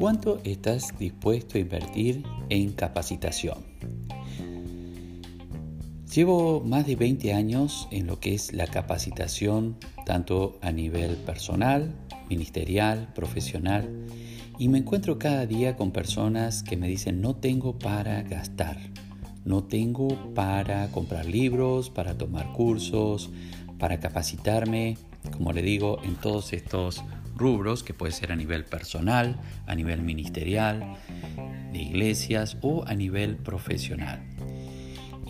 ¿Cuánto estás dispuesto a invertir en capacitación? Llevo más de 20 años en lo que es la capacitación, tanto a nivel personal, ministerial, profesional, y me encuentro cada día con personas que me dicen no tengo para gastar, no tengo para comprar libros, para tomar cursos, para capacitarme, como le digo, en todos estos rubros, que puede ser a nivel personal, a nivel ministerial, de iglesias o a nivel profesional.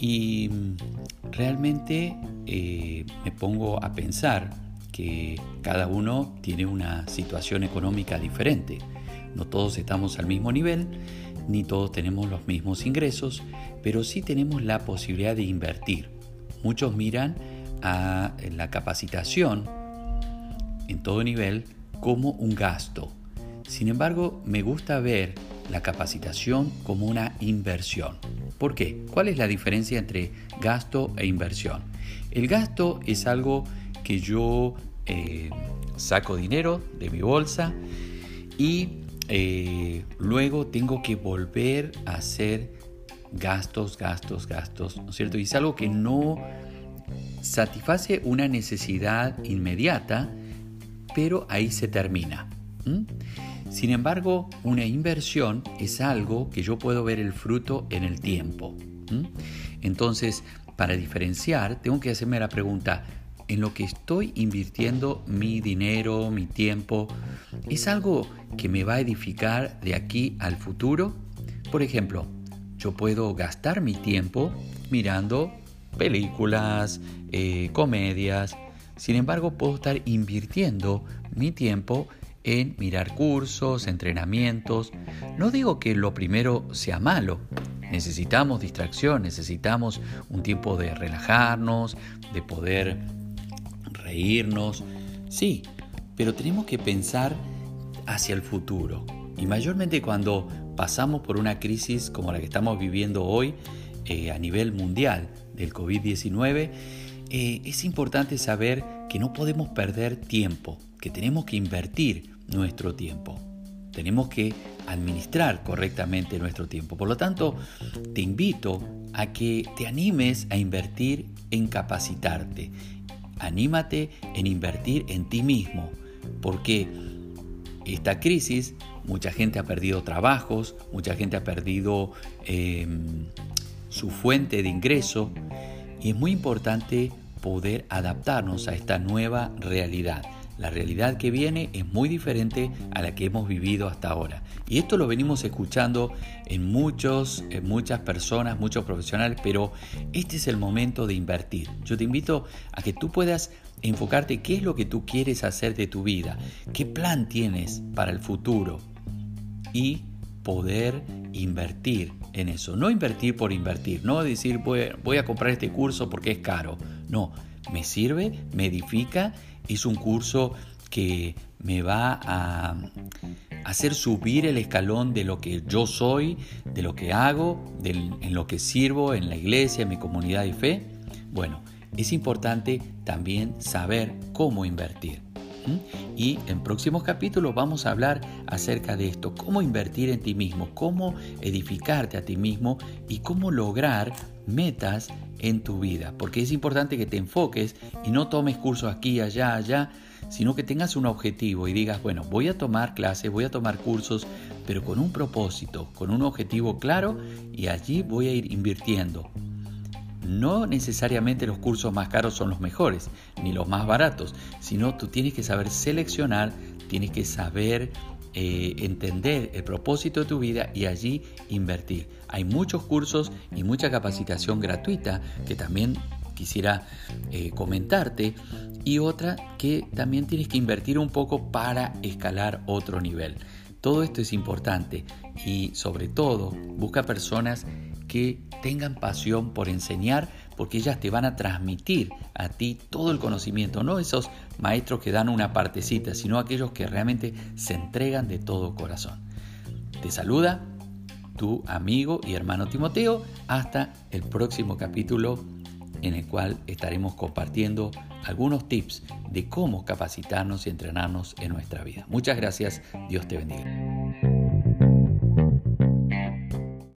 Y realmente eh, me pongo a pensar que cada uno tiene una situación económica diferente. No todos estamos al mismo nivel, ni todos tenemos los mismos ingresos, pero sí tenemos la posibilidad de invertir. Muchos miran a la capacitación en todo nivel como un gasto. Sin embargo, me gusta ver la capacitación como una inversión. ¿Por qué? ¿Cuál es la diferencia entre gasto e inversión? El gasto es algo que yo eh, saco dinero de mi bolsa y eh, luego tengo que volver a hacer gastos, gastos, gastos, ¿no es cierto? Y es algo que no satisface una necesidad inmediata, pero ahí se termina. Sin embargo, una inversión es algo que yo puedo ver el fruto en el tiempo. Entonces, para diferenciar, tengo que hacerme la pregunta, ¿en lo que estoy invirtiendo mi dinero, mi tiempo, es algo que me va a edificar de aquí al futuro? Por ejemplo, yo puedo gastar mi tiempo mirando películas, eh, comedias, sin embargo, puedo estar invirtiendo mi tiempo en mirar cursos, entrenamientos. No digo que lo primero sea malo. Necesitamos distracción, necesitamos un tiempo de relajarnos, de poder reírnos. Sí, pero tenemos que pensar hacia el futuro. Y mayormente cuando pasamos por una crisis como la que estamos viviendo hoy eh, a nivel mundial del COVID-19, eh, es importante saber que no podemos perder tiempo, que tenemos que invertir nuestro tiempo. Tenemos que administrar correctamente nuestro tiempo. Por lo tanto, te invito a que te animes a invertir en capacitarte. Anímate en invertir en ti mismo, porque esta crisis, mucha gente ha perdido trabajos, mucha gente ha perdido em, su fuente de ingreso y es muy importante poder adaptarnos a esta nueva realidad. La realidad que viene es muy diferente a la que hemos vivido hasta ahora. Y esto lo venimos escuchando en, muchos, en muchas personas, muchos profesionales, pero este es el momento de invertir. Yo te invito a que tú puedas enfocarte qué es lo que tú quieres hacer de tu vida, qué plan tienes para el futuro y poder invertir en eso. No invertir por invertir, no decir voy, a comprar este curso porque es caro. No, me sirve, me edifica, es un curso que me va a hacer subir el escalón de lo que yo soy, de lo que hago, en lo que sirvo en la iglesia, en mi comunidad de fe. Bueno, es importante también saber cómo invertir. Y en próximos capítulos vamos a hablar acerca de esto, cómo invertir en ti mismo, cómo edificarte a ti mismo y cómo lograr metas en tu vida. Porque es importante que te enfoques y no tomes cursos aquí, allá, allá, sino que tengas un objetivo y digas, bueno, voy a tomar clases, voy a tomar cursos, pero con un propósito, con un objetivo claro y allí voy a ir invirtiendo no necesariamente los cursos más caros son los mejores, ni los más baratos, sino tú tienes que saber seleccionar, tienes que saber eh, entender el propósito de tu vida y allí invertir. Hay muchos cursos y mucha capacitación gratuita que también quisiera eh, comentarte y otra que también tienes que invertir un poco para escalar otro nivel. Todo esto es importante y sobre todo busca personas que tengan pasión por enseñar, porque ellas te van a transmitir a ti todo el conocimiento, no esos maestros que dan una partecita, sino aquellos que realmente se entregan de todo corazón. Te saluda tu amigo y hermano Timoteo. Hasta el próximo capítulo en el cual estaremos compartiendo algunos tips de cómo capacitarnos y entrenarnos en nuestra vida. Muchas gracias, Dios te bendiga.